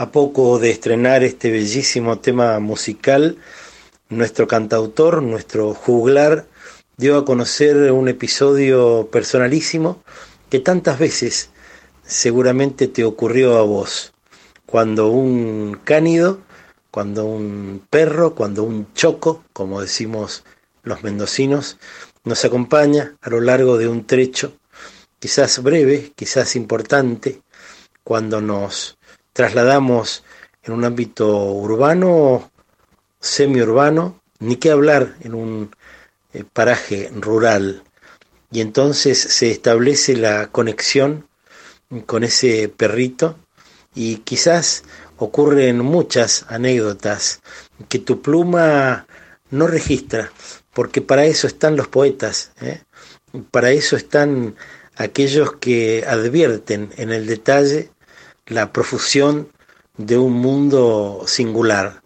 A poco de estrenar este bellísimo tema musical, nuestro cantautor, nuestro juglar, dio a conocer un episodio personalísimo que tantas veces seguramente te ocurrió a vos, cuando un cánido, cuando un perro, cuando un choco, como decimos los mendocinos, nos acompaña a lo largo de un trecho, quizás breve, quizás importante, cuando nos trasladamos en un ámbito urbano, semiurbano, ni qué hablar en un eh, paraje rural. Y entonces se establece la conexión con ese perrito y quizás ocurren muchas anécdotas que tu pluma no registra, porque para eso están los poetas, ¿eh? para eso están aquellos que advierten en el detalle la profusión de un mundo singular,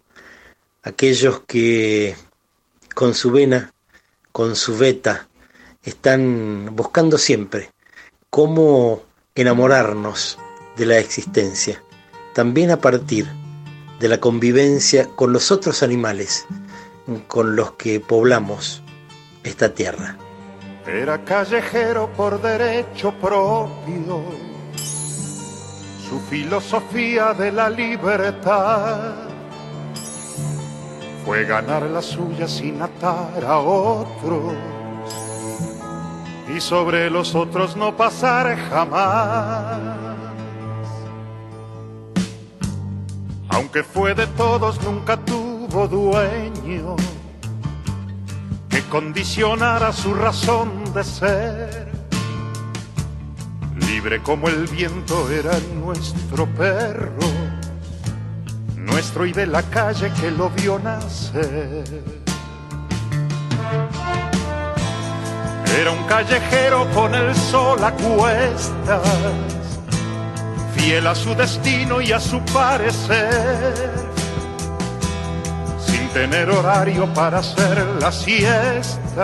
aquellos que con su vena, con su veta, están buscando siempre cómo enamorarnos de la existencia, también a partir de la convivencia con los otros animales con los que poblamos esta tierra. Era callejero por derecho propio, su filosofía de la libertad fue ganar la suya sin atar a otros y sobre los otros no pasar jamás. Aunque fue de todos, nunca tuvo dueño que condicionara su razón de ser. Libre como el viento era nuestro perro, nuestro y de la calle que lo vio nacer. Era un callejero con el sol a cuestas, fiel a su destino y a su parecer, sin tener horario para hacer la siesta,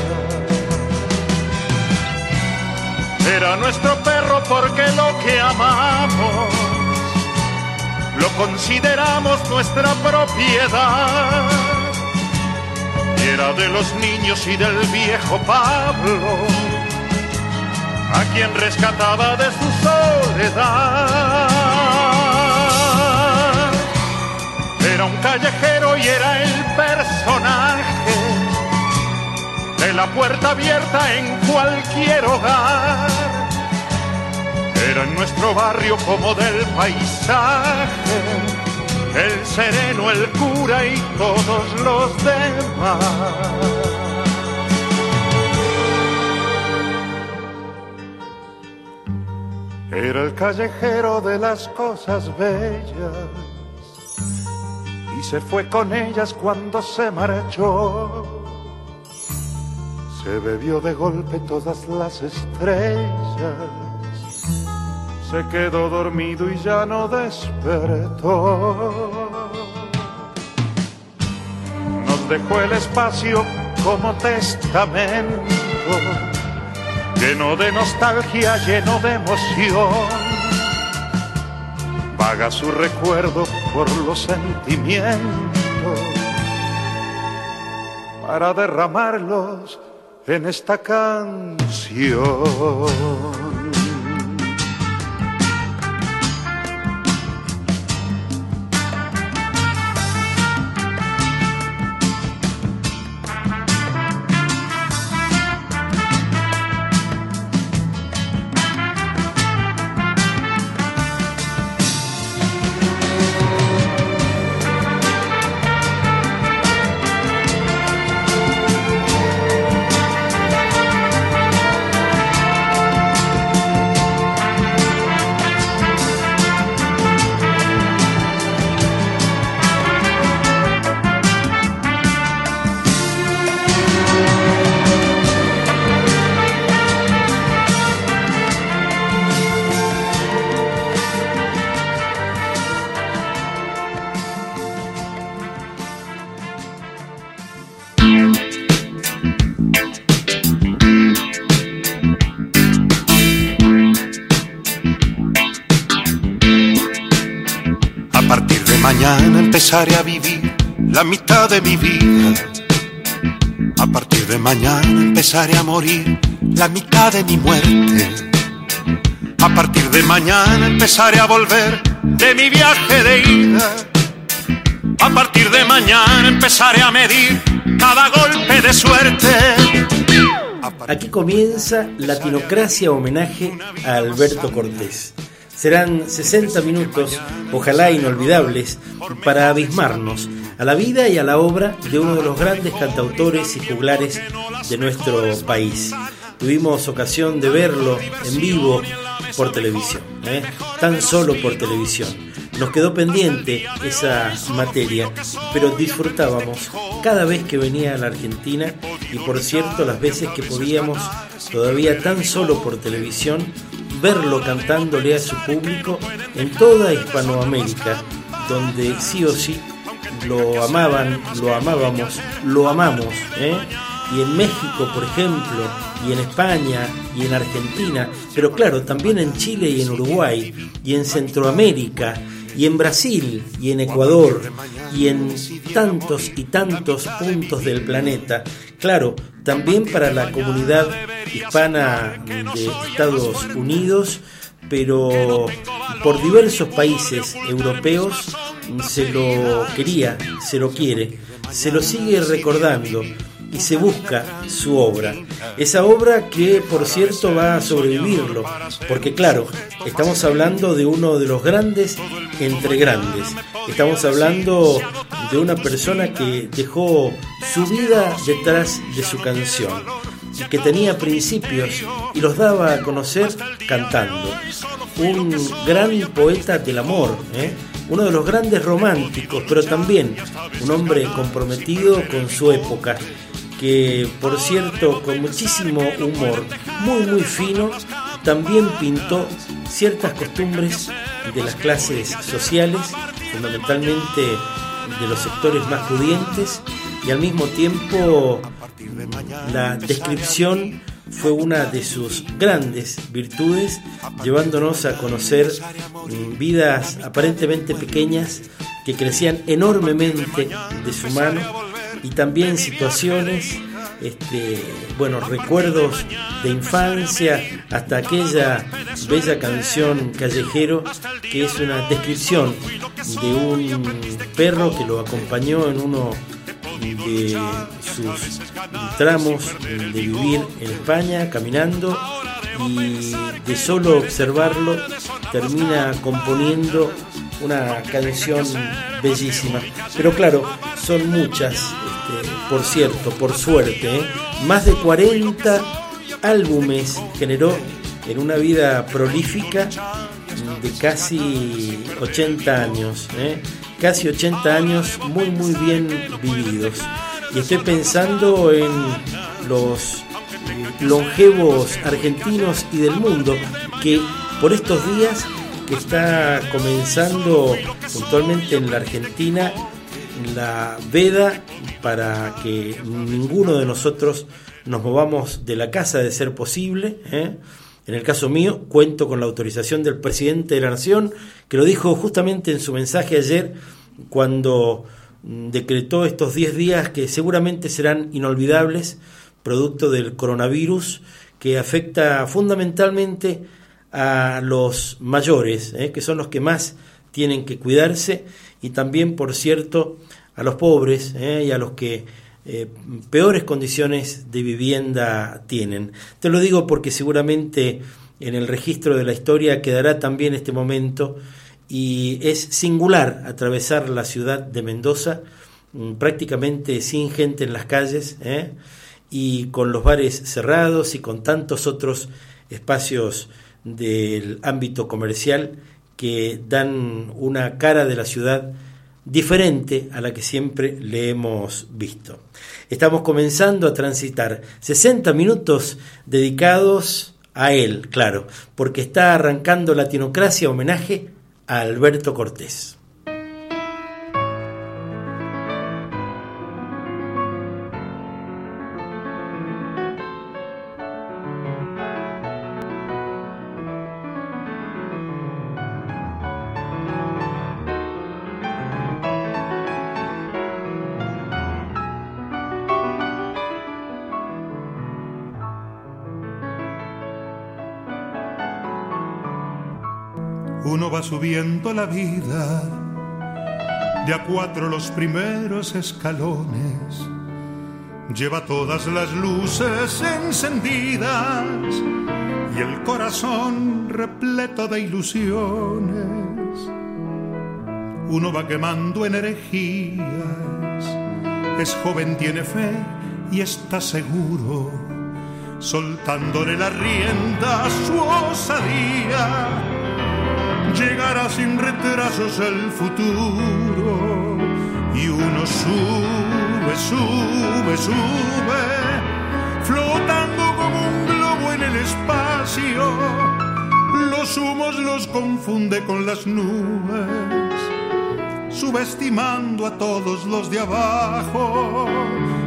Era nuestro perro porque lo que amamos lo consideramos nuestra propiedad era de los niños y del viejo Pablo, a quien rescataba de su soledad. Era un callejero y era el personaje la puerta abierta en cualquier hogar. Era en nuestro barrio como del paisaje el sereno, el cura y todos los demás. Era el callejero de las cosas bellas y se fue con ellas cuando se marchó. Se bebió de golpe todas las estrellas se quedó dormido y ya no despertó. Nos dejó el espacio como testamento, lleno de nostalgia, lleno de emoción. Vaga su recuerdo por los sentimientos para derramarlos en esta canción. Empezaré a vivir la mitad de mi vida. A partir de mañana empezaré a morir la mitad de mi muerte. A partir de mañana empezaré a volver de mi viaje de ida. A partir de mañana empezaré a medir cada golpe de suerte. Aquí comienza Latinocracia homenaje a Alberto Cortés. Serán 60 minutos, ojalá inolvidables, para abismarnos a la vida y a la obra de uno de los grandes cantautores y juglares de nuestro país. Tuvimos ocasión de verlo en vivo por televisión, ¿eh? tan solo por televisión. Nos quedó pendiente esa materia, pero disfrutábamos cada vez que venía a la Argentina y por cierto las veces que podíamos, todavía tan solo por televisión, verlo cantándole a su público en toda Hispanoamérica, donde sí o sí lo amaban, lo amábamos, lo amamos. ¿eh? Y en México, por ejemplo, y en España, y en Argentina, pero claro, también en Chile y en Uruguay, y en Centroamérica, y en Brasil, y en Ecuador, y en tantos y tantos puntos del planeta. Claro, también para la comunidad hispana de Estados Unidos, pero por diversos países europeos se lo quería, se lo quiere, se lo sigue recordando y se busca su obra. Esa obra que, por cierto, va a sobrevivirlo, porque claro, estamos hablando de uno de los grandes entre grandes. Estamos hablando de una persona que dejó su vida detrás de su canción, que tenía principios y los daba a conocer cantando. Un gran poeta del amor, ¿eh? uno de los grandes románticos, pero también un hombre comprometido con su época, que por cierto con muchísimo humor, muy muy fino, también pintó ciertas costumbres de las clases sociales, fundamentalmente de los sectores más pudientes, y al mismo tiempo la descripción fue una de sus grandes virtudes, llevándonos a conocer mm, vidas aparentemente pequeñas que crecían enormemente de su mano y también situaciones, este, bueno, recuerdos de infancia hasta aquella bella canción Callejero que es una descripción de un perro que lo acompañó en uno de sus tramos de vivir en España caminando y de solo observarlo termina componiendo una canción bellísima. Pero claro, son muchas, este, por cierto, por suerte, ¿eh? más de 40 álbumes generó en una vida prolífica de casi 80 años. ¿eh? casi 80 años muy muy bien vividos. Y estoy pensando en los longevos argentinos y del mundo que por estos días está comenzando puntualmente en la Argentina la veda para que ninguno de nosotros nos movamos de la casa de ser posible. ¿eh? En el caso mío, cuento con la autorización del presidente de la Nación, que lo dijo justamente en su mensaje ayer cuando mm, decretó estos 10 días que seguramente serán inolvidables, producto del coronavirus, que afecta fundamentalmente a los mayores, ¿eh? que son los que más tienen que cuidarse, y también, por cierto, a los pobres ¿eh? y a los que eh, peores condiciones de vivienda tienen. Te lo digo porque seguramente en el registro de la historia quedará también este momento y es singular atravesar la ciudad de Mendoza mm, prácticamente sin gente en las calles y con los bares cerrados y con tantos otros espacios del ámbito comercial que dan una cara de la ciudad diferente a la que siempre le hemos visto. Estamos comenzando a transitar 60 minutos dedicados a él, claro, porque está arrancando Latinocracia homenaje a Alberto Cortés. Uno va subiendo la vida, de a cuatro los primeros escalones, lleva todas las luces encendidas y el corazón repleto de ilusiones. Uno va quemando energías, es joven, tiene fe y está seguro, soltándole la rienda a su osadía llegará sin retrasos el futuro. Y uno sube, sube, sube, flotando como un globo en el espacio. Los humos los confunde con las nubes, subestimando a todos los de abajo.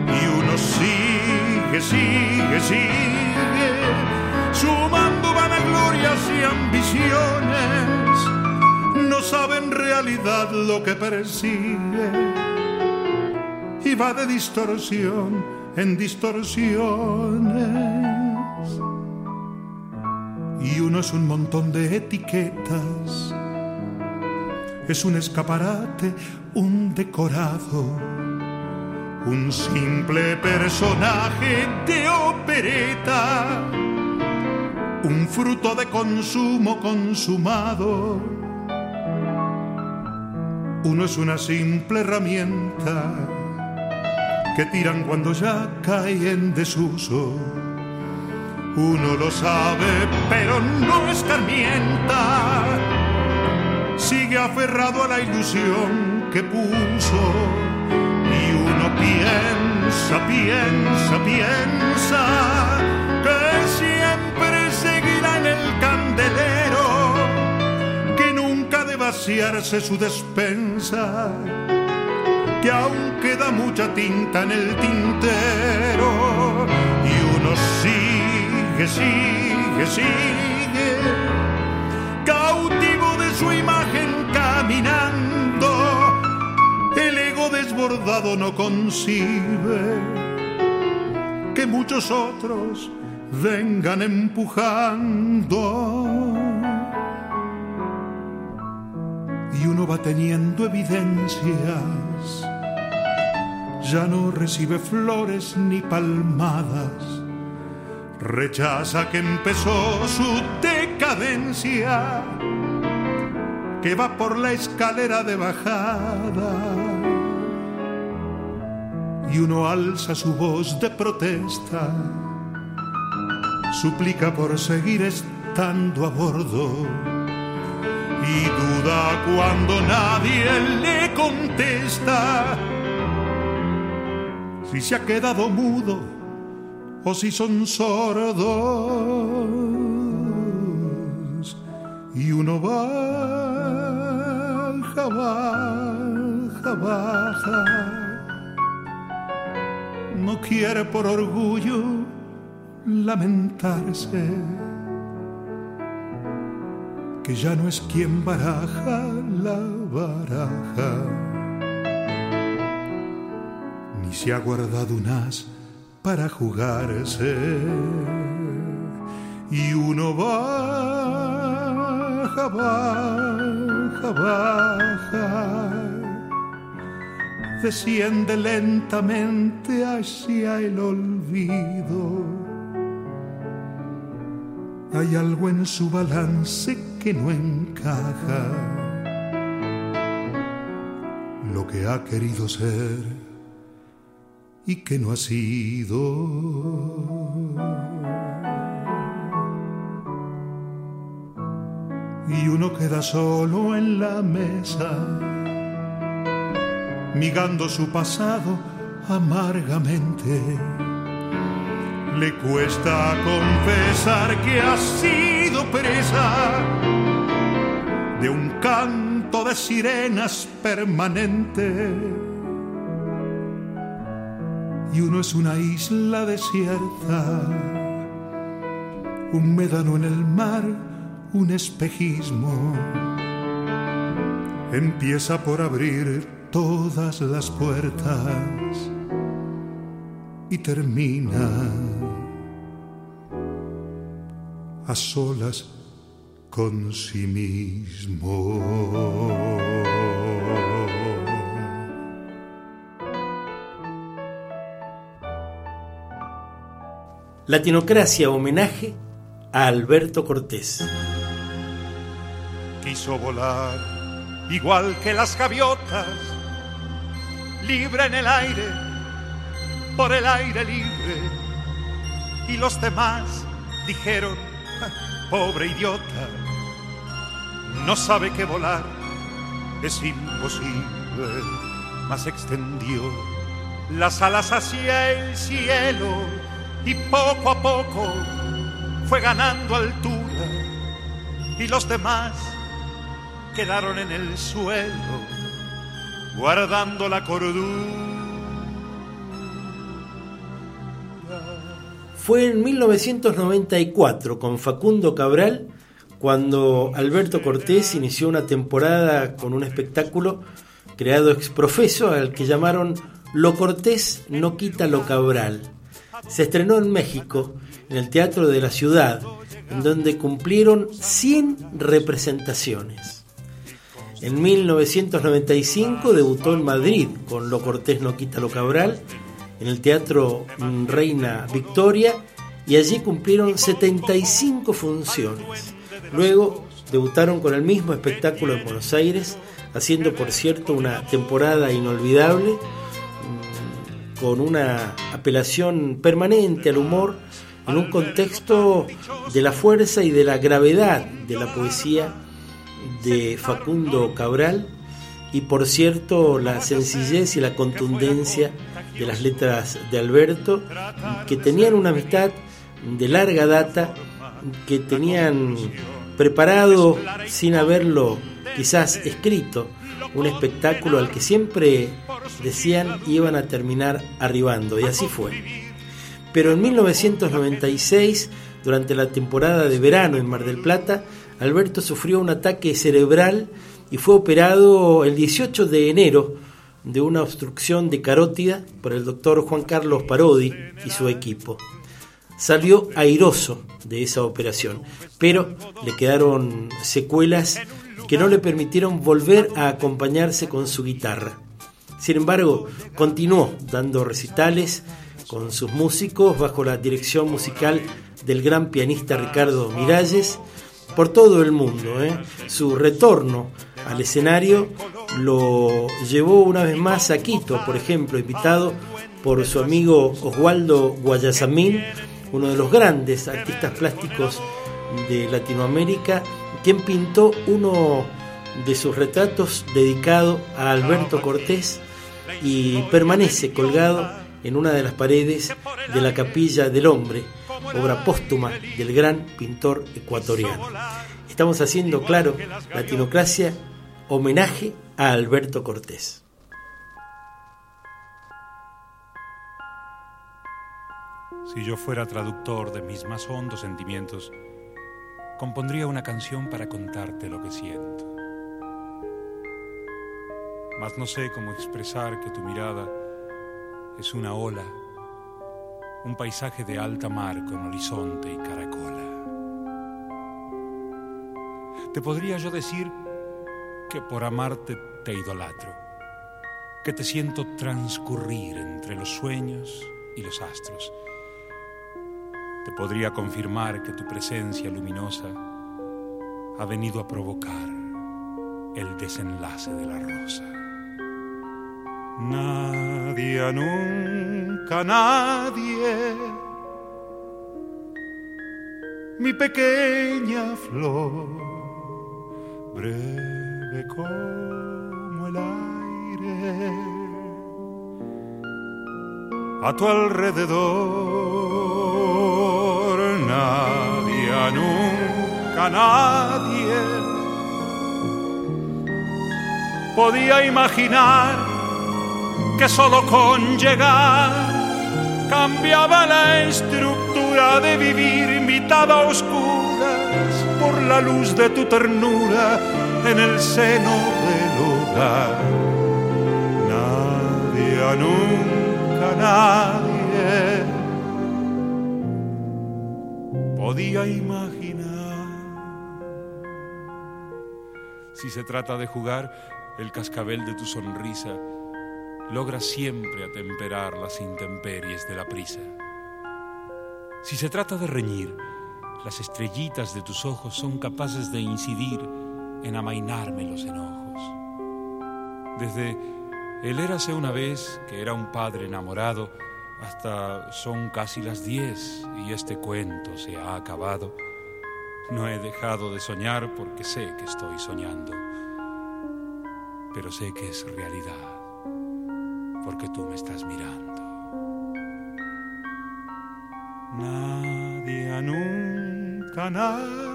Y uno sigue, sigue, sigue, sumando vanaglorias y ambiciones en realidad lo que persigue. Y va de distorsión en distorsiones. Y uno es un montón de etiquetas, es un escaparate, un decorado, un simple personaje de opereta, un fruto de consumo consumado uno es una simple herramienta que tiran cuando ya cae en desuso. Uno lo sabe, pero no escarmienta. Sigue aferrado a la ilusión que puso. Y uno piensa, piensa, piensa vaciarse su despensa, que aún queda mucha tinta en el tintero. Y uno sigue, sigue, sigue, cautivo de su imagen caminando, el ego desbordado no concibe que muchos otros vengan empujando y uno va teniendo evidencias. Ya no recibe flores ni palmadas. Rechaza que empezó su decadencia, que va por la escalera de bajada. Y uno alza su voz de protesta, suplica por seguir estando a bordo duda cuando nadie le contesta. Si se ha quedado mudo o si son sordos. Y uno baja, baja, baja. No quiere por orgullo lamentarse que ya no es quien baraja la baraja, ni se ha guardado un as para jugarse, y uno baja, baja, baja, desciende lentamente hacia el olvido hay algo en su balance que no encaja. Lo que ha querido ser y que no ha sido. Y uno queda solo en la mesa, migando su pasado amargamente le cuesta confesar que ha sido presa de un canto de sirenas permanente. Y uno es una isla desierta, un médano en el mar, un espejismo. Empieza por abrir todas las puertas y termina a solas con sí mismo. Latinocracia homenaje a Alberto Cortés. Quiso volar igual que las gaviotas, libre en el aire, por el aire libre. Y los demás dijeron, pobre idiota, no sabe que volar. Es imposible, mas extendió las alas hacia el cielo y poco a poco fue ganando altura. Y los demás quedaron en el suelo guardando la cordura. Fue en 1994 con Facundo Cabral cuando Alberto Cortés inició una temporada con un espectáculo creado ex profeso al que llamaron Lo Cortés no quita lo Cabral se estrenó en México, en el Teatro de la Ciudad, en donde cumplieron 100 representaciones. En 1995 debutó en Madrid con Lo Cortés no quita lo Cabral, en el Teatro Reina Victoria, y allí cumplieron 75 funciones. Luego debutaron con el mismo espectáculo en Buenos Aires, haciendo por cierto una temporada inolvidable con una apelación permanente al humor en un contexto de la fuerza y de la gravedad de la poesía de Facundo Cabral y por cierto la sencillez y la contundencia de las letras de Alberto que tenían una amistad de larga data que tenían preparado sin haberlo quizás escrito un espectáculo al que siempre decían iban a terminar arribando, y así fue. Pero en 1996, durante la temporada de verano en Mar del Plata, Alberto sufrió un ataque cerebral y fue operado el 18 de enero de una obstrucción de carótida por el doctor Juan Carlos Parodi y su equipo. Salió airoso de esa operación, pero le quedaron secuelas que no le permitieron volver a acompañarse con su guitarra. Sin embargo, continuó dando recitales con sus músicos bajo la dirección musical del gran pianista Ricardo Miralles por todo el mundo. ¿eh? Su retorno al escenario lo llevó una vez más a Quito, por ejemplo, invitado por su amigo Oswaldo Guayasamín, uno de los grandes artistas plásticos de Latinoamérica, quien pintó uno de sus retratos dedicado a Alberto Cortés y permanece colgado en una de las paredes de la Capilla del Hombre, obra póstuma del gran pintor ecuatoriano. Estamos haciendo, claro, Latinocracia, homenaje a Alberto Cortés. Si yo fuera traductor de mis más hondos sentimientos, compondría una canción para contarte lo que siento mas no sé cómo expresar que tu mirada es una ola, un paisaje de alta mar con horizonte y caracola. Te podría yo decir que por amarte te idolatro, que te siento transcurrir entre los sueños y los astros. Te podría confirmar que tu presencia luminosa ha venido a provocar el desenlace de la rosa. Nadie, nunca nadie, mi pequeña flor, como el aire, a tu alrededor, nadie, nunca nadie podía imaginar que solo con llegar cambiaba la estructura de vivir mitad a oscuras por la luz de tu ternura en el seno del hogar. Nadie, nunca nadie podía imaginar Si se trata de jugar, el cascabel de tu sonrisa logra siempre atemperar las intemperies de la prisa. Si se trata de reñir, las estrellitas de tus ojos son capaces de incidir en amainarme los enojos. Desde el érase una vez que era un padre enamorado, hasta son casi las diez y este cuento se ha acabado. No he dejado de soñar porque sé que estoy soñando, pero sé que es realidad porque tú me estás mirando. Nadie, nunca nadie,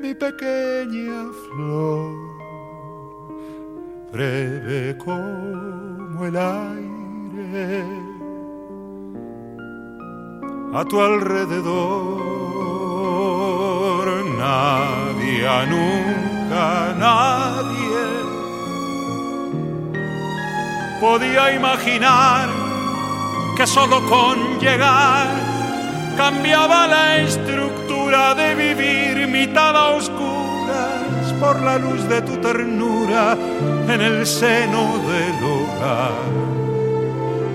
mi pequeña flor, breve como el aire, a tu alrededor, nadie, nunca nadie podía imaginar que solo con llegar cambiaba la estructura de vivir mitad a oscuras por la luz de tu ternura en el seno del hogar.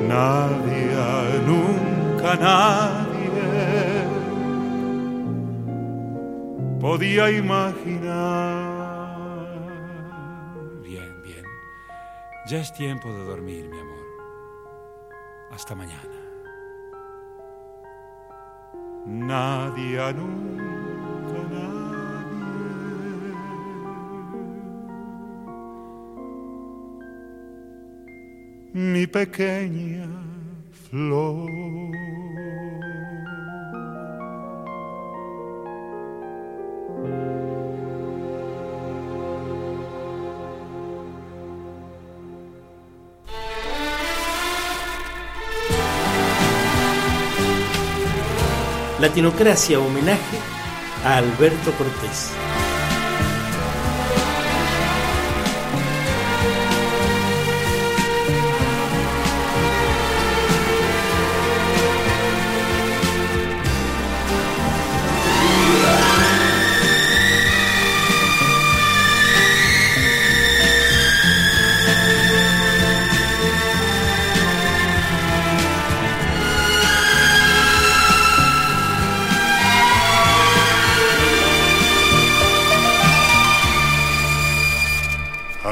Nadie, nunca nadie podía imaginar Ya es tiempo de dormir, mi amor. Hasta mañana. Nadie, nunca nadie. Mi pequeña flor. Latinocracia homenaje a Alberto Cortés.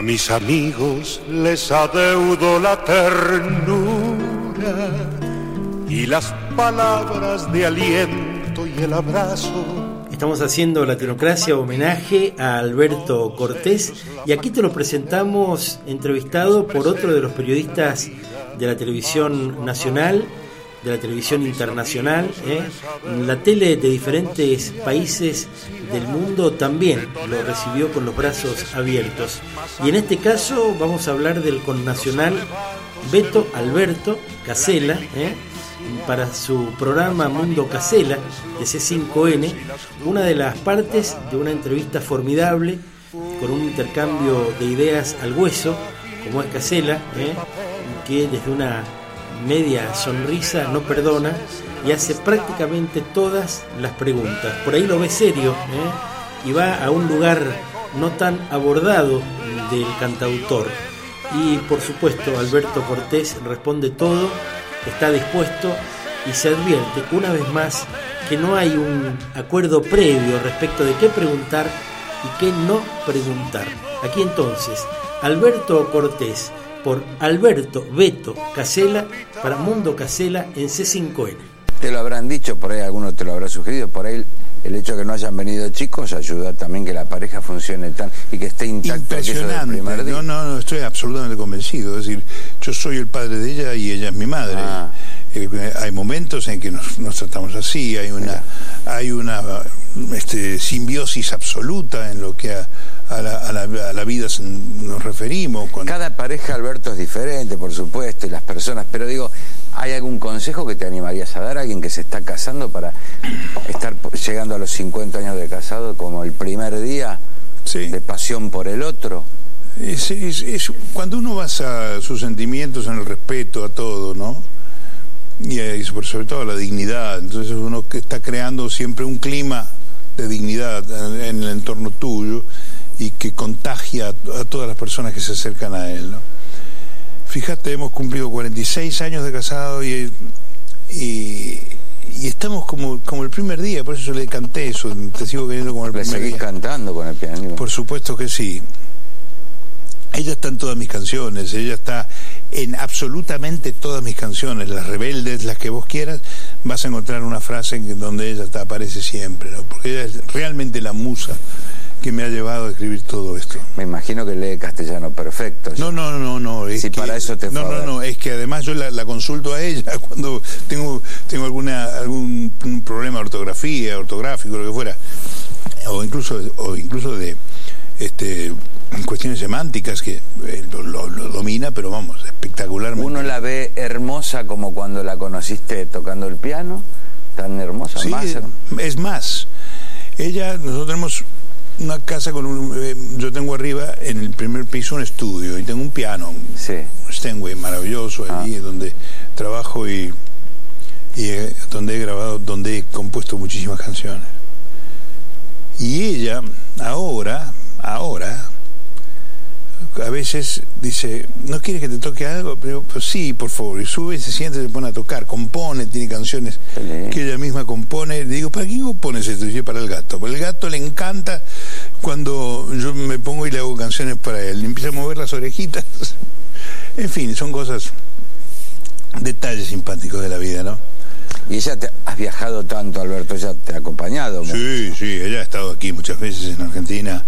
Mis amigos les adeudo la ternura y las palabras de aliento y el abrazo. Estamos haciendo Latinocracia homenaje a Alberto Cortés y aquí te lo presentamos entrevistado por otro de los periodistas de la televisión nacional de la televisión internacional, ¿eh? la tele de diferentes países del mundo también lo recibió con los brazos abiertos. Y en este caso vamos a hablar del connacional Beto Alberto Casela, ¿eh? para su programa Mundo Casela de C5N, una de las partes de una entrevista formidable con un intercambio de ideas al hueso, como es Casela, ¿eh? que desde una media sonrisa, no perdona y hace prácticamente todas las preguntas. Por ahí lo ve serio ¿eh? y va a un lugar no tan abordado del cantautor. Y por supuesto Alberto Cortés responde todo, está dispuesto y se advierte una vez más que no hay un acuerdo previo respecto de qué preguntar y qué no preguntar. Aquí entonces, Alberto Cortés por Alberto Beto Casela para Mundo Casela en C5N. Te lo habrán dicho, por ahí alguno te lo habrá sugerido, por ahí el hecho de que no hayan venido chicos ayuda también que la pareja funcione tan y que esté intacta Impresionante. Primer día. No, no, no, estoy absolutamente convencido. Es decir, yo soy el padre de ella y ella es mi madre. Ah. Eh, hay momentos en que nos, tratamos así, hay una, hay una este, simbiosis absoluta en lo que a, a la, a, la, vida nos referimos. Cada pareja, Alberto, es diferente, por supuesto, y las personas, pero digo, ¿hay algún consejo que te animarías a dar a alguien que se está casando para estar llegando a los 50 años de casado como el primer día de pasión por el otro? Es, es, cuando uno basa sus sentimientos en el respeto a todo, ¿no? Y, y sobre todo a la dignidad, entonces uno que está creando siempre un clima de dignidad en el entorno tuyo y que contagia a todas las personas que se acercan a él. Fíjate, hemos cumplido 46 años de casado y, y, estamos como, como el primer día, por eso yo le canté eso, te sigo queriendo como el primer seguís cantando con el piano? Por supuesto que sí. Ella está en todas mis canciones, ella está en absolutamente todas mis canciones, las rebeldes, las que vos quieras, vas a encontrar una frase en donde ella está, aparece siempre, ¿no? porque ella es realmente la musa que me ha llevado a escribir todo esto. Me imagino que lee castellano perfecto. No, no, no, no. Es si para eso te No, no, no, es que además yo la, consulto a ella cuando tengo, tengo alguna, algún problema de ortografía, ortográfico, lo que fuera, o incluso, o incluso de este cuestiones semánticas que eh, lo, domina, pero vamos, espectacularmente. Uno la ve hermosa como cuando la conociste tocando el piano, tan hermosa. Sí, es más. Ella, nosotros tenemos una casa con un... Eh, yo tengo arriba en el primer piso un estudio y tengo un piano, sí. un Steinway maravilloso ah. allí donde trabajo y, y eh, donde he grabado, donde he compuesto muchísimas canciones. Y ella ahora, ahora, a veces dice, ¿no quieres que te toque algo? Pero pues sí, por favor. Y sube, se siente, se pone a tocar, compone, tiene canciones que ella misma compone. Le digo, ¿para quién compones esto? Y dice, para el gato. Para el gato le encanta cuando yo me pongo y le hago canciones para él. Le empieza a mover las orejitas. en fin, son cosas, detalles simpáticos de la vida, ¿no? Y ella te has viajado tanto, Alberto, ella te ha acompañado. Sí, sí, ella ha estado aquí muchas veces en Argentina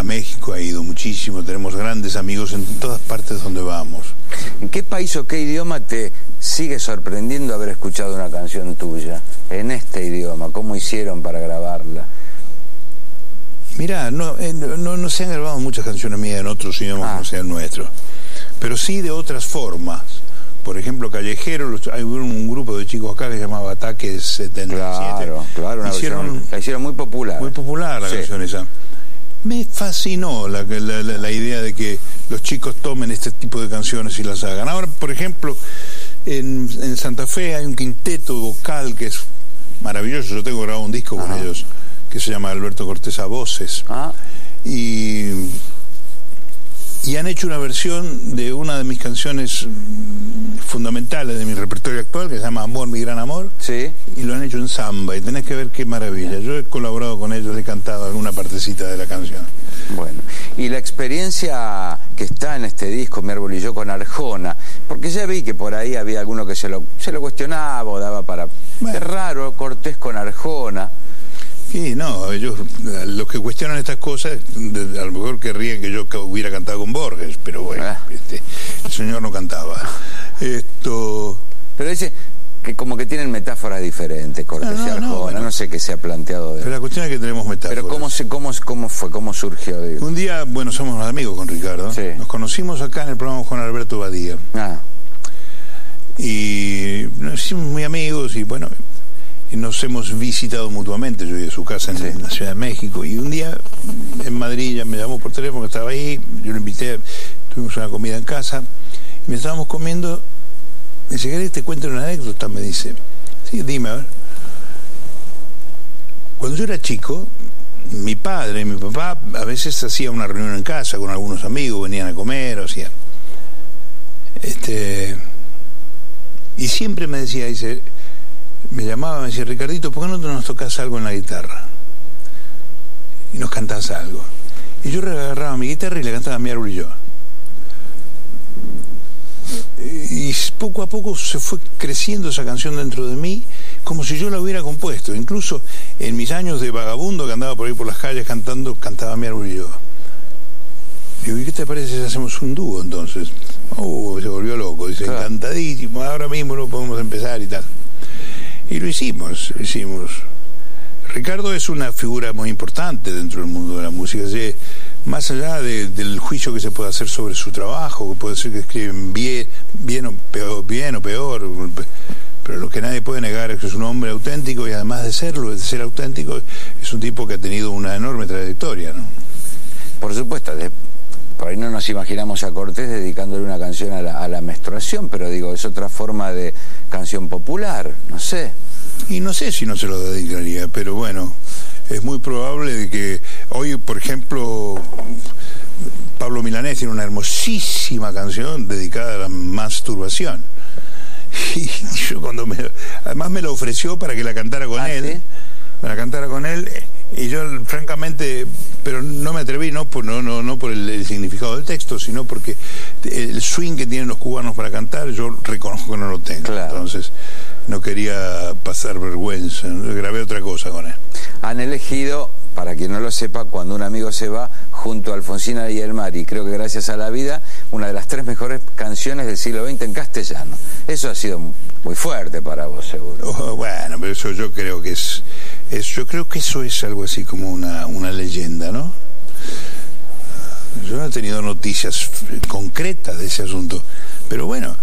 a México ha ido muchísimo, tenemos grandes amigos en todas partes donde vamos. ¿En qué país o qué idioma te sigue sorprendiendo haber escuchado una canción tuya? En este idioma, ¿cómo hicieron para grabarla? Mirá, eh, no, no, se han grabado muchas canciones mías en otros idiomas ah. que no sean nuestros, pero sí de otras formas. Por ejemplo, Callejero, hay un grupo de chicos acá que se llamaba Ataques 77. Claro, claro, una hicieron, la hicieron muy popular. Muy popular la canción esa me fascinó la, la, idea de que los chicos tomen este tipo de canciones y las hagan. Ahora, por ejemplo, en, en Santa Fe hay un quinteto vocal que es maravilloso. Yo tengo grabado un disco con ellos que se llama Alberto Cortés a Voces. Ah. Y y han hecho una versión de una de mis canciones fundamentales de mi repertorio actual que se llama Amor, mi gran amor. Sí. Y lo han hecho en samba y tenés que ver qué maravilla. Yo he colaborado con ellos, he cantado alguna partecita de la canción. Bueno, y la experiencia que está en este disco, Mi árbol y yo, con Arjona, porque ya vi que por ahí había alguno que se lo, se lo cuestionaba o daba para... Es raro Cortés con Arjona. Sí, no, ellos, los que cuestionan estas cosas, a lo mejor querrían que yo hubiera cantado con Borges, pero bueno, ah. este, el señor no cantaba. Esto... Pero dice que como que tienen metáforas diferentes, Cortés y Arjona, no, sé qué se ha planteado de... Pero la cuestión es que tenemos metáforas. Pero ¿cómo, se, cómo, cómo fue, cómo surgió? Un día, bueno, somos amigos con Ricardo, nos conocimos acá en el programa con Alberto Badía. Ah. Y nos hicimos muy amigos y bueno, nos hemos visitado mutuamente, yo a su casa en, la Ciudad de México, y un día en Madrid ya me llamó por teléfono, estaba ahí, yo lo invité, tuvimos una comida en casa, y me estábamos comiendo, me dice, ¿querés te cuento una anécdota? Me dice, sí, dime, a ver. Cuando yo era chico, mi padre y mi papá a veces hacían una reunión en casa con algunos amigos, venían a comer, o hacían. Este, y siempre me decía, dice, me llamaba, me decía, Ricardito, ¿por qué no nos tocas algo en la guitarra? Y nos cantás algo. Y yo agarraba mi guitarra y le cantaba a mi árbol y yo. Y poco a poco se fue creciendo esa canción dentro de mí, como si yo la hubiera compuesto. Incluso en mis años de vagabundo que andaba por ahí por las calles cantando, cantaba mi árbol y yo. Digo, ¿y qué te parece si hacemos un dúo entonces? Oh, se volvió loco, dice, encantadísimo, ahora mismo lo podemos empezar y tal. Y lo hicimos, lo hicimos. Ricardo es una figura muy importante dentro del mundo de la música. más allá del juicio que se puede hacer sobre su trabajo, que puede ser que escriben bien, bien o peor, bien o peor, pero lo que nadie puede negar es que es un hombre auténtico y además de serlo, de ser auténtico, es un tipo que ha tenido una enorme trayectoria. ¿no? Por supuesto, por ahí no nos imaginamos a Cortés dedicándole una canción a la, menstruación, pero digo, es otra forma de canción popular, no sé. Y no sé si no se lo dedicaría, pero bueno, es muy probable de que hoy, por ejemplo, Pablo Milanés tiene una hermosísima canción dedicada a la masturbación. Y yo cuando me, además me la ofreció para que la cantara con Ah, él, ¿sí? para cantara con él, y yo francamente, pero no me atreví, no por, no, no, no por el, el significado del texto, sino porque el swing que tienen los cubanos para cantar, yo reconozco que no lo tengo. Claro. Entonces no quería pasar vergüenza, grabé otra cosa con él. Han elegido, para quien no lo sepa, cuando un amigo se va, junto a Alfonsina y el Mar, y creo que gracias a la vida, una de las tres mejores canciones del siglo XX en castellano. Eso ha sido muy fuerte para vos, seguro. Oh, bueno, pero eso yo creo que es, es- yo creo que eso es algo así como una, una leyenda, ¿no? Yo no he tenido noticias concretas de ese asunto, pero bueno,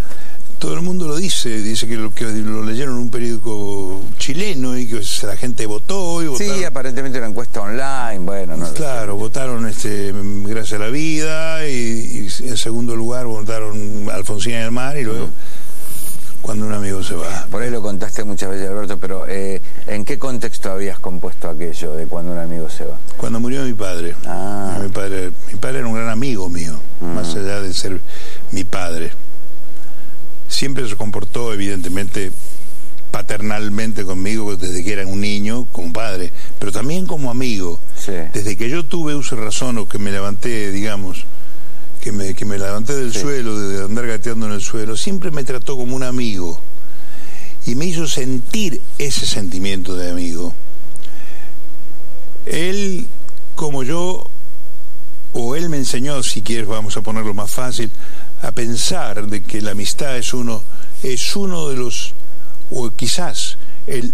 todo el mundo lo dice, dice que lo, que lo leyeron en un periódico chileno y que la gente votó y votaron. Sí, aparentemente una encuesta online, bueno, no. Claro, votaron este, Gracias a la Vida y, y en segundo lugar votaron Alfonsina del Mar y luego cuando un amigo se va. Por ahí lo contaste muchas veces, Alberto, pero eh, ¿en qué contexto habías compuesto aquello de cuando un amigo se va? Cuando murió mi padre. Ah. Mi padre, mi padre era un gran amigo mío, más allá de ser mi padre. Siempre se comportó, evidentemente, paternalmente conmigo desde que era un niño, como padre, pero también como amigo. Sí. Desde que yo tuve uso razón o que me levanté, digamos, que me, que me levanté del Sí. suelo, de andar gateando en el suelo, siempre me trató como un amigo y me hizo sentir ese sentimiento de amigo. Él, como yo, o él me enseñó, si quieres, vamos a ponerlo más fácil, a pensar de que la amistad es uno, es uno de los, o quizás el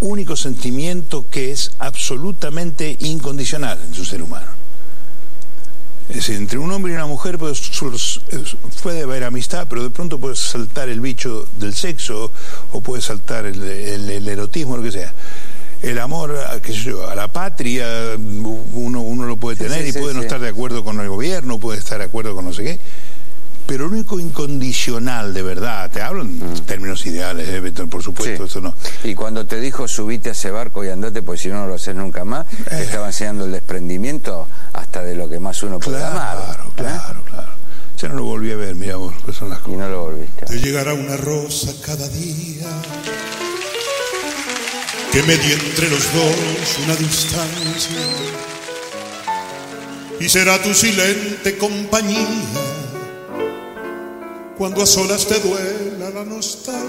único sentimiento que es absolutamente incondicional en su ser humano. Es decir, entre un hombre y una mujer pues, puede haber amistad, pero de pronto puede saltar el bicho del sexo o puede saltar el, el- el erotismo, lo que sea. El amor a, qué sé yo, a la patria, uno, uno lo puede tener sí, y sí, puede no estar de acuerdo con el gobierno, puede estar de acuerdo con no sé qué. Pero lo único incondicional de verdad, te hablo en términos ideales, eh, Beto, por supuesto, Mm. Sí. eso no. Y cuando te dijo subite a ese barco y andate, pues si no, no lo haces nunca más, te Eh. estaba enseñando el desprendimiento hasta de lo que más uno puede amar. Claro, ¿eh? claro, claro. Ya no lo volví a ver, mira vos, pues son las Y cosas. no lo volviste. Te llegará una rosa cada día que medie entre los dos una distancia y será tu silente compañía cuando a solas te duela la nostalgia.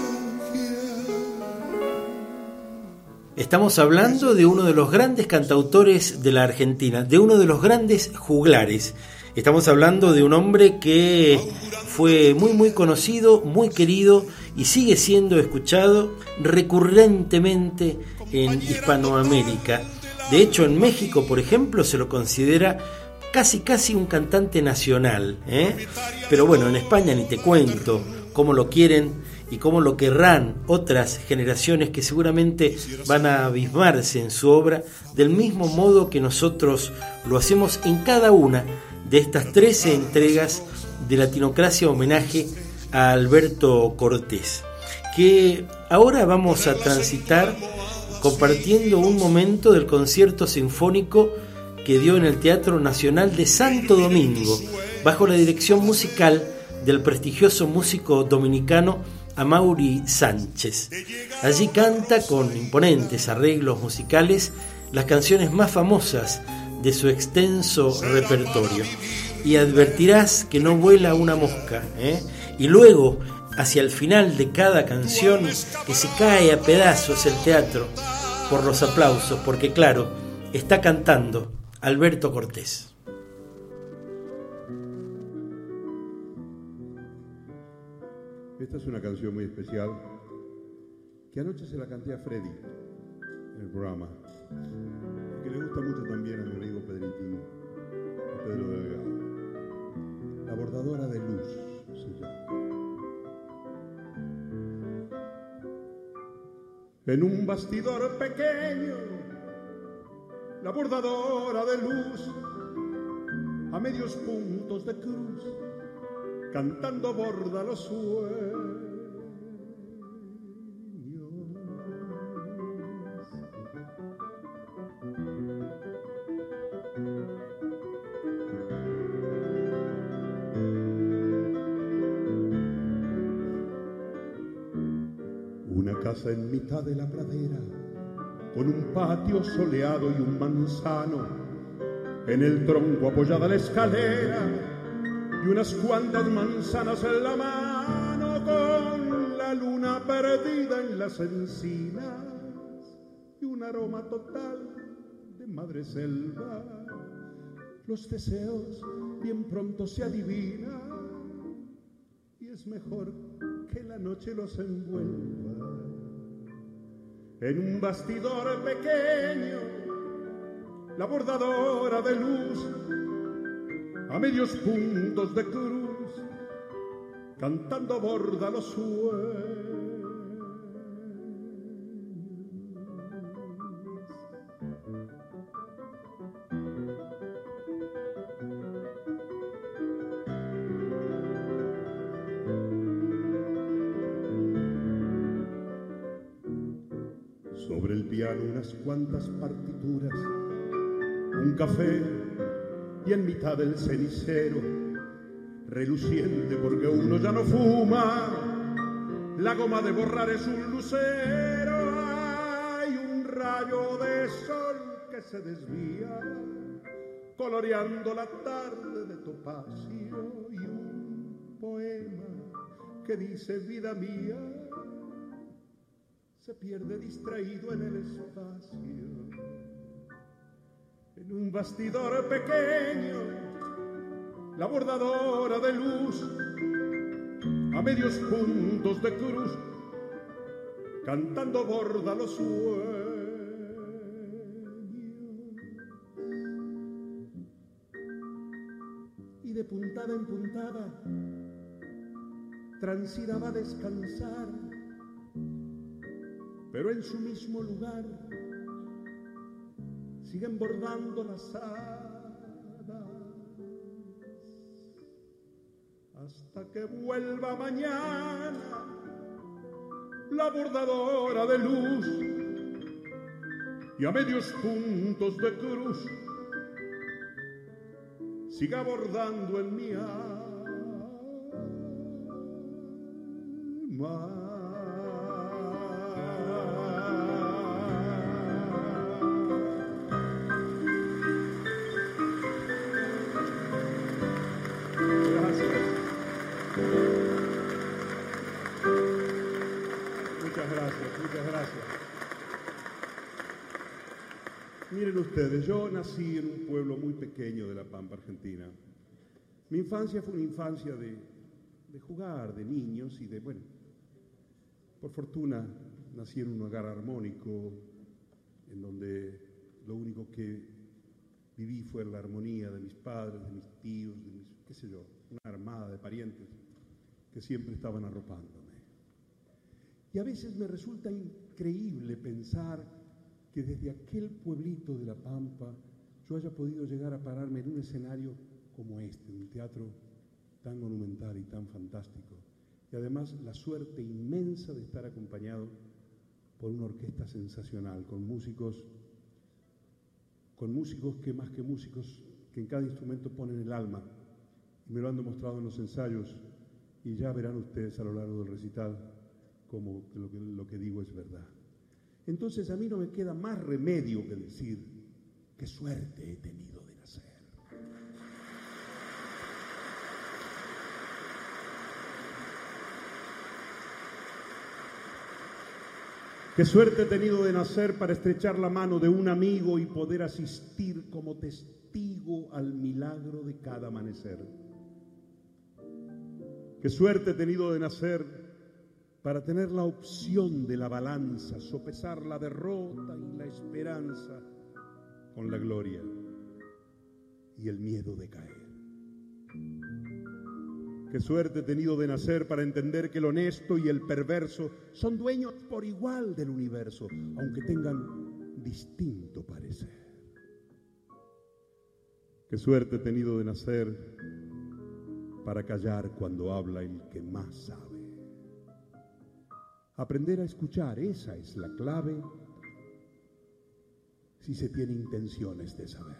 Estamos hablando de uno de los grandes cantautores de la Argentina, de uno de los grandes juglares. Estamos hablando de un hombre que fue muy muy conocido, muy querido y sigue siendo escuchado recurrentemente en Hispanoamérica. De hecho, en México, por ejemplo, se lo considera casi casi un cantante nacional. ¿eh? Pero bueno, en España ni te cuento cómo lo quieren y cómo lo querrán otras generaciones que seguramente van a abismarse en su obra del mismo modo que nosotros lo hacemos en cada una de estas 13 entregas de Latinocracia homenaje a Alberto Cortés, que ahora vamos a transitar compartiendo un momento del concierto sinfónico que dio en el Teatro Nacional de Santo Domingo, bajo la dirección musical del prestigioso músico dominicano Amaury Sánchez. Allí canta con imponentes arreglos musicales las canciones más famosas de su extenso repertorio. Y advertirás que no vuela una mosca. ¿eh? Y luego, hacia el final de cada canción, que se cae a pedazos el teatro por los aplausos, porque claro, está cantando Alberto Cortés. Esta es una canción muy especial que anoche se la canté a Freddy en el programa, que le gusta mucho también a mi amigo Pedritín, a Pedro Delgado. La bordadora de luz se. En un bastidor pequeño, la bordadora de luz, a medios puntos de cruz, cantando borda los sueños. Una casa en mitad de la pradera con un patio soleado y un manzano, en el tronco apoyada la escalera y unas cuantas manzanas en la mano con la luna perdida en las encinas y un aroma total de madre selva. Los deseos bien pronto se adivinan y es mejor que la noche los envuelva en un bastidor pequeño, la bordadora de luz a medios puntos de cruz, cantando borda los sueños. Cuantas partituras, un café y en mitad del cenicero, reluciente porque uno ya no fuma, la goma de borrar es un lucero, hay un rayo de sol que se desvía, coloreando la tarde de topacio y un poema que dice vida mía se pierde distraído en el espacio. En un bastidor pequeño, la bordadora de luz, a medios puntos de cruz, cantando borda los sueños. Y de puntada en puntada, transida va a descansar pero en su mismo lugar siguen bordando las hadas hasta que vuelva mañana la bordadora de luz y a medios puntos de cruz siga bordando en mi alma. Miren ustedes, yo nací en un pueblo muy pequeño de La Pampa, Argentina. Mi infancia fue una infancia de, jugar, de niños y de, bueno, por fortuna nací en un hogar armónico en donde lo único que viví fue la armonía de mis padres, de mis tíos, de mis, qué sé yo, una armada de parientes que siempre estaban arropándome. Y a veces me resulta increíble pensar que desde aquel pueblito de La Pampa yo haya podido llegar a pararme en un escenario como este, un teatro tan monumental y tan fantástico. Y además la suerte inmensa de estar acompañado por una orquesta sensacional, con músicos, con músicos que más que músicos, que en cada instrumento ponen el alma. Y me lo han demostrado en los ensayos y ya verán ustedes a lo largo del recital que, lo que digo es verdad. Entonces a mí no me queda más remedio que decir qué suerte he tenido de nacer. Qué suerte he tenido de nacer para estrechar la mano de un amigo y poder asistir como testigo al milagro de cada amanecer. Qué suerte he tenido de nacer para tener la opción de la balanza, sopesar la derrota y la esperanza con la gloria y el miedo de caer. Qué suerte he tenido de nacer para entender que el honesto y el perverso son dueños por igual del universo, aunque tengan distinto parecer. Qué suerte he tenido de nacer para callar cuando habla el que más sabe. Aprender a escuchar, esa es la clave si se tiene intenciones de saber.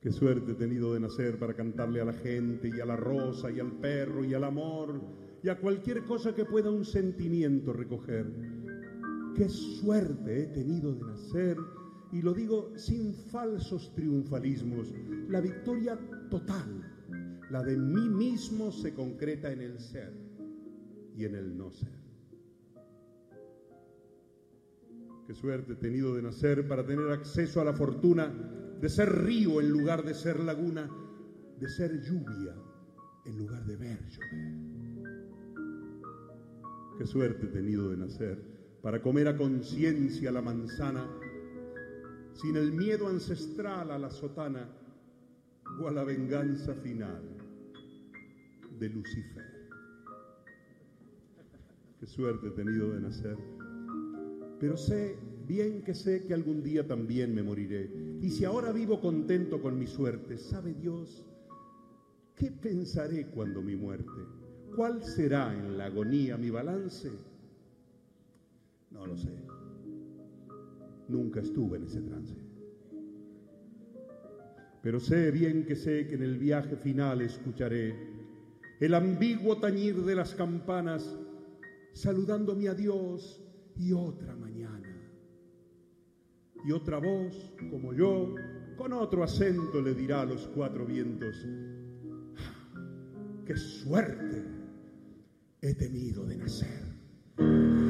Qué suerte he tenido de nacer para cantarle a la gente y a la rosa y al perro y al amor y a cualquier cosa que pueda un sentimiento recoger. Qué suerte he tenido de nacer, y lo digo sin falsos triunfalismos, la victoria total, la de mí mismo se concreta en el ser y en el no ser. Qué suerte he tenido de nacer para tener acceso a la fortuna de ser río en lugar de ser laguna, de ser lluvia en lugar de ver llover. Qué suerte he tenido de nacer para comer a conciencia la manzana, sin el miedo ancestral a la sotana o a la venganza final de Lucifer. Qué suerte he tenido de nacer pero sé, bien que sé que algún día también me moriré. Y si ahora vivo contento con mi suerte, ¿sabe Dios? ¿Qué pensaré cuando mi muerte? ¿Cuál será en la agonía mi balance? No lo sé. Nunca estuve en ese trance. Pero sé bien que sé que en el viaje final escucharé el ambiguo tañir de las campanas, saludando mi adiós y otra mañana. Y otra voz, como yo, con otro acento le dirá a los cuatro vientos, qué suerte he tenido de nacer.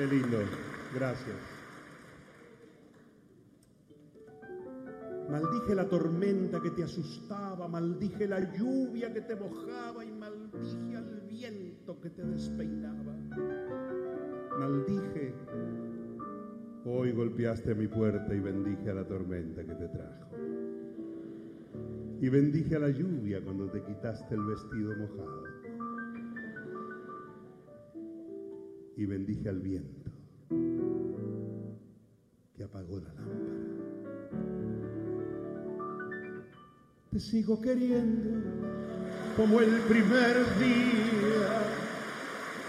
Qué lindo, gracias. Maldije la tormenta que te asustaba, maldije la lluvia que te mojaba y maldije al viento que te despeinaba. Maldije, hoy golpeaste mi puerta y bendije a la tormenta que te trajo. Y bendije a la lluvia cuando te quitaste el vestido mojado. Y bendije al viento que apagó la lámpara. Te sigo queriendo como el primer día,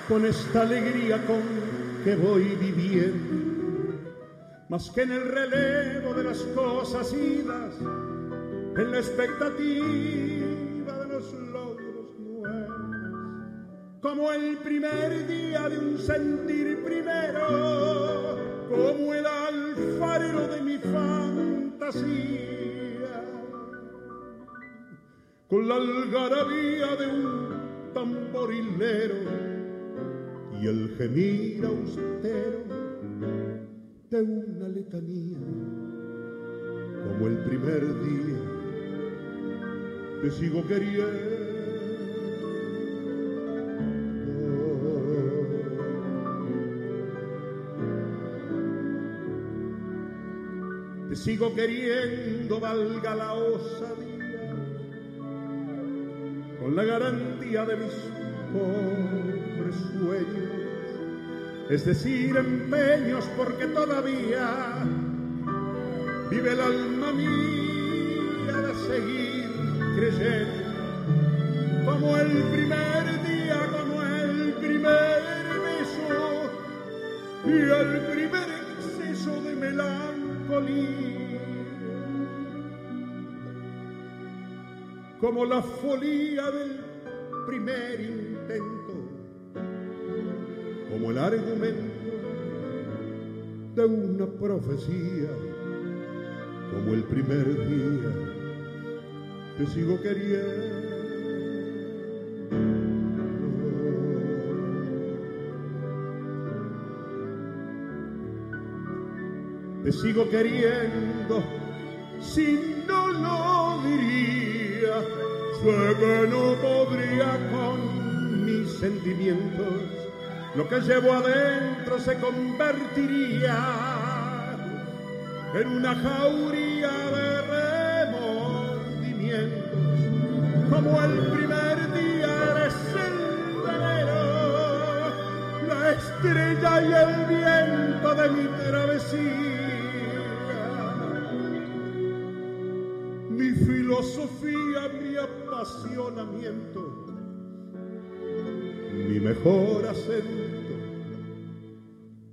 con esta alegría con que voy viviendo, más que en el relevo de las cosas idas, en la expectativa primer día de un sentir primero, como el alfarero de mi fantasía, con la algarabía de un tamborilero y el gemir austero de una letanía, como el primer día te sigo queriendo sigo queriendo, valga la osadía, con la garantía de mis pobres sueños, es decir, empeños, porque todavía vive el alma mía de seguir creyendo, como el primer día, como el primer beso y el primer exceso de melancolía como la folía del primer intento, como el argumento de una profecía, como el primer día te sigo queriendo. Te sigo queriendo, si no lo diría, sé no podría con mis sentimientos, lo que llevo adentro se convertiría en una jauría de remordimientos, como el primer día eres el la estrella y el viento de mi travesía. Filosofía, mi apasionamiento. mi mejor acento,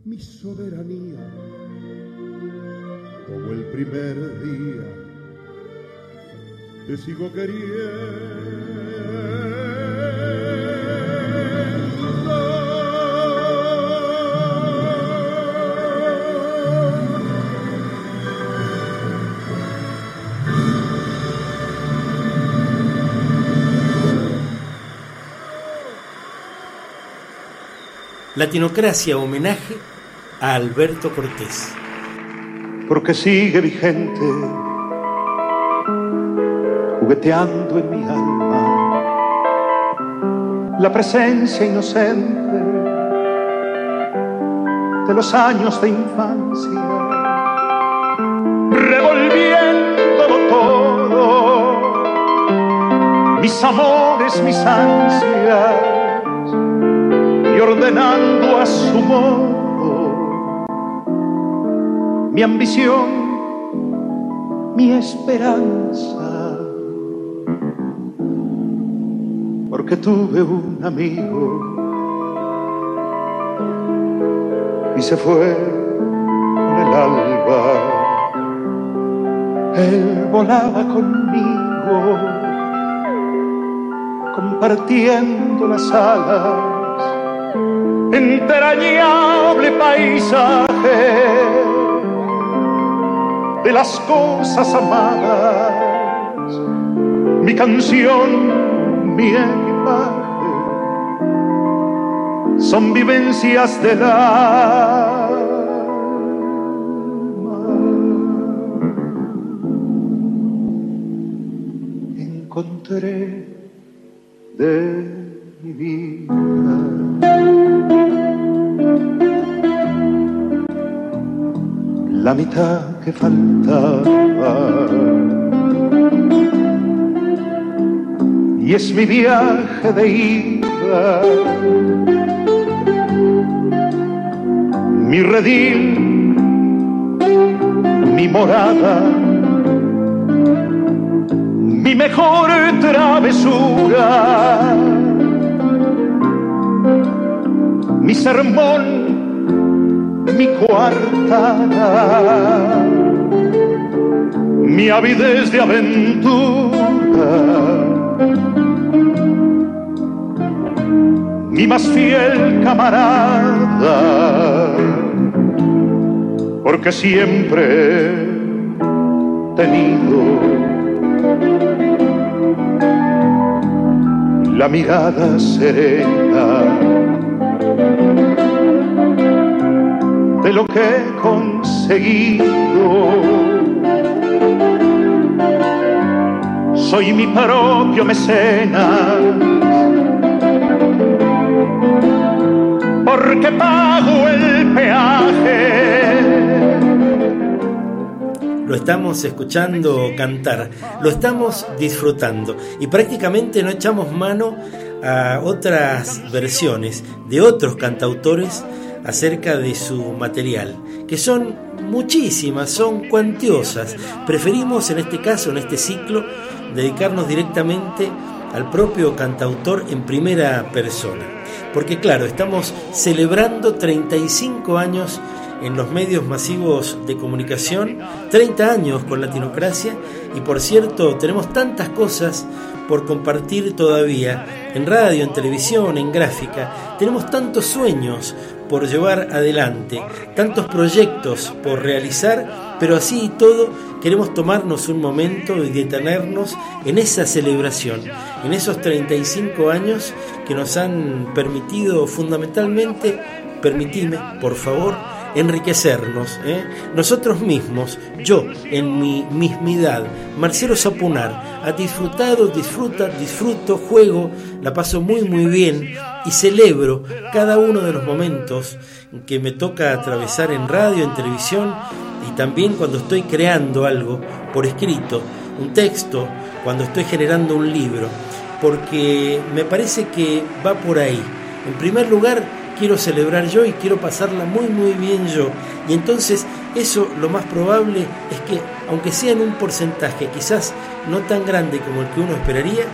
mi soberanía, como el primer día, te sigo queriendo. Latinocracia homenaje a Alberto Cortés. Porque sigue vigente, jugueteando en mi alma, la presencia inocente de los años de infancia, revolviéndolo todo, mis amores, mis ansias ordenando a su modo mi ambición, mi esperanza. Porque tuve un amigo y se fue con el alba. Él volaba conmigo, compartiendo las alas entrañable paisaje de las cosas amadas, mi canción, mi equipaje, son vivencias del alma. Encontré de mi vida la mitad que faltaba. Y es mi viaje de ida, mi redil, mi morada, mi mejor travesura, mi sermón mi mi avidez de aventura, mi más fiel camarada, porque siempre he tenido la mirada serena lo que he conseguido. Soy mi propio mecenas, porque pago el peaje. Lo estamos escuchando cantar, lo estamos disfrutando y prácticamente no echamos mano a otras versiones de otros cantautores acerca de su material, que son muchísimas, son cuantiosas. Preferimos en este caso, en este ciclo, dedicarnos directamente al propio cantautor en primera persona. Porque claro, estamos celebrando 35 años en los medios masivos de comunicación, 30 años con Latinocracia y por cierto tenemos tantas cosas por compartir todavía en radio, en televisión, en gráfica, tenemos tantos sueños por llevar adelante, tantos proyectos por realizar, pero así y todo queremos tomarnos un momento y detenernos en esa celebración, en esos 35 años que nos han permitido fundamentalmente, permitidme, por favor, enriquecernos, ¿eh? nosotros mismos, yo en mi mismidad, Marcelo Sapunar, ha disfrutado, disfruta, disfruto, juego, la paso muy muy bien y celebro cada uno de los momentos que me toca atravesar en radio, en televisión y también cuando estoy creando algo por escrito, un texto, cuando estoy generando un libro, porque me parece que va por ahí. En primer lugar, quiero celebrar yo y quiero pasarla muy muy bien yo. Y entonces eso lo más probable es que, aunque sea en un porcentaje quizás no tan grande como el que uno esperaría,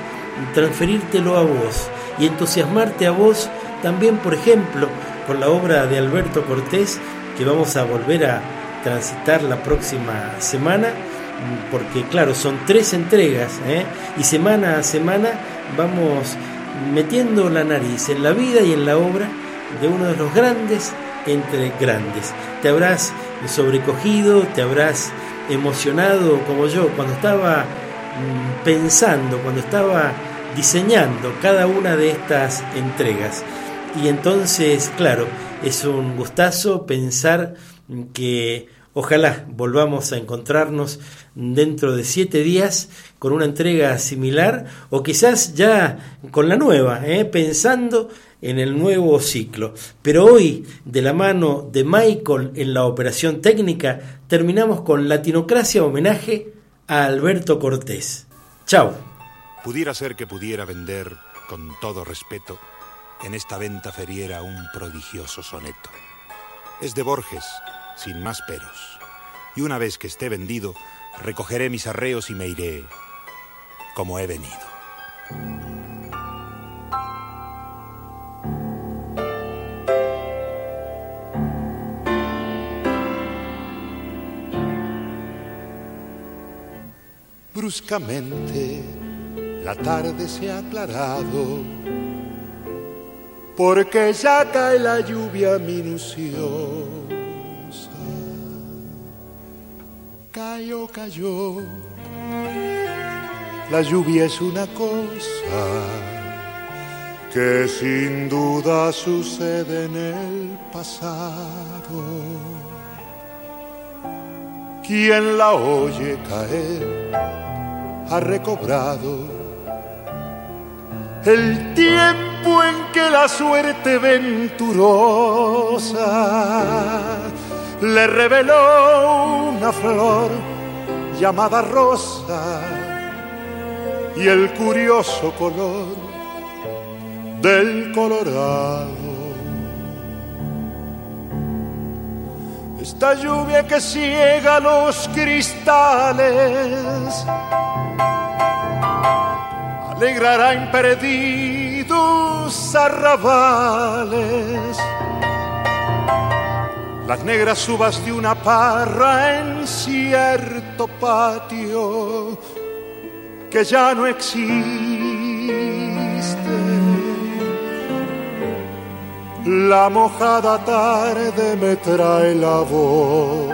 transferírtelo a vos. y entusiasmarte a vos también, por ejemplo, con la obra de Alberto Cortés, que vamos a volver a transitar la próxima semana, porque claro, son tres entregas, ¿eh? y semana a semana vamos metiendo la nariz en la vida y en la obra de uno de los grandes entre grandes. Te habrás sobrecogido, te habrás emocionado como yo cuando estaba mm, pensando, cuando estaba diseñando cada una de estas entregas. Y entonces, claro, es un gustazo pensar que ojalá volvamos a encontrarnos dentro de siete días con una entrega similar o quizás ya con la nueva, ¿eh? pensando en el nuevo ciclo. Pero hoy, de la mano de Michael en la operación técnica, terminamos con Latinocracia homenaje a Alberto Cortés. Chao. Pudiera ser que pudiera vender, con todo respeto, en esta venta feriera un prodigioso soneto. Es de Borges, sin más peros. Y una vez que esté vendido, recogeré mis arreos y me iré como he venido. Bruscamente la tarde se ha aclarado porque ya cae la lluvia minuciosa. Cayó, cayó. La lluvia es una cosa que sin duda sucede en el pasado. Quien la oye caer ha recobrado el tiempo en que la suerte venturosa le reveló una flor llamada rosa y el curioso color del colorado. Esta lluvia que ciega los cristales alegrará en arrabales las negras uvas de una parra en cierto patio que ya no existe. La mojada tarde me trae la voz,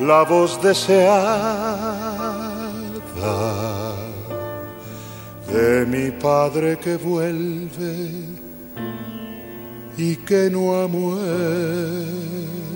la voz deseada de mi padre que vuelve y que no ha muerto.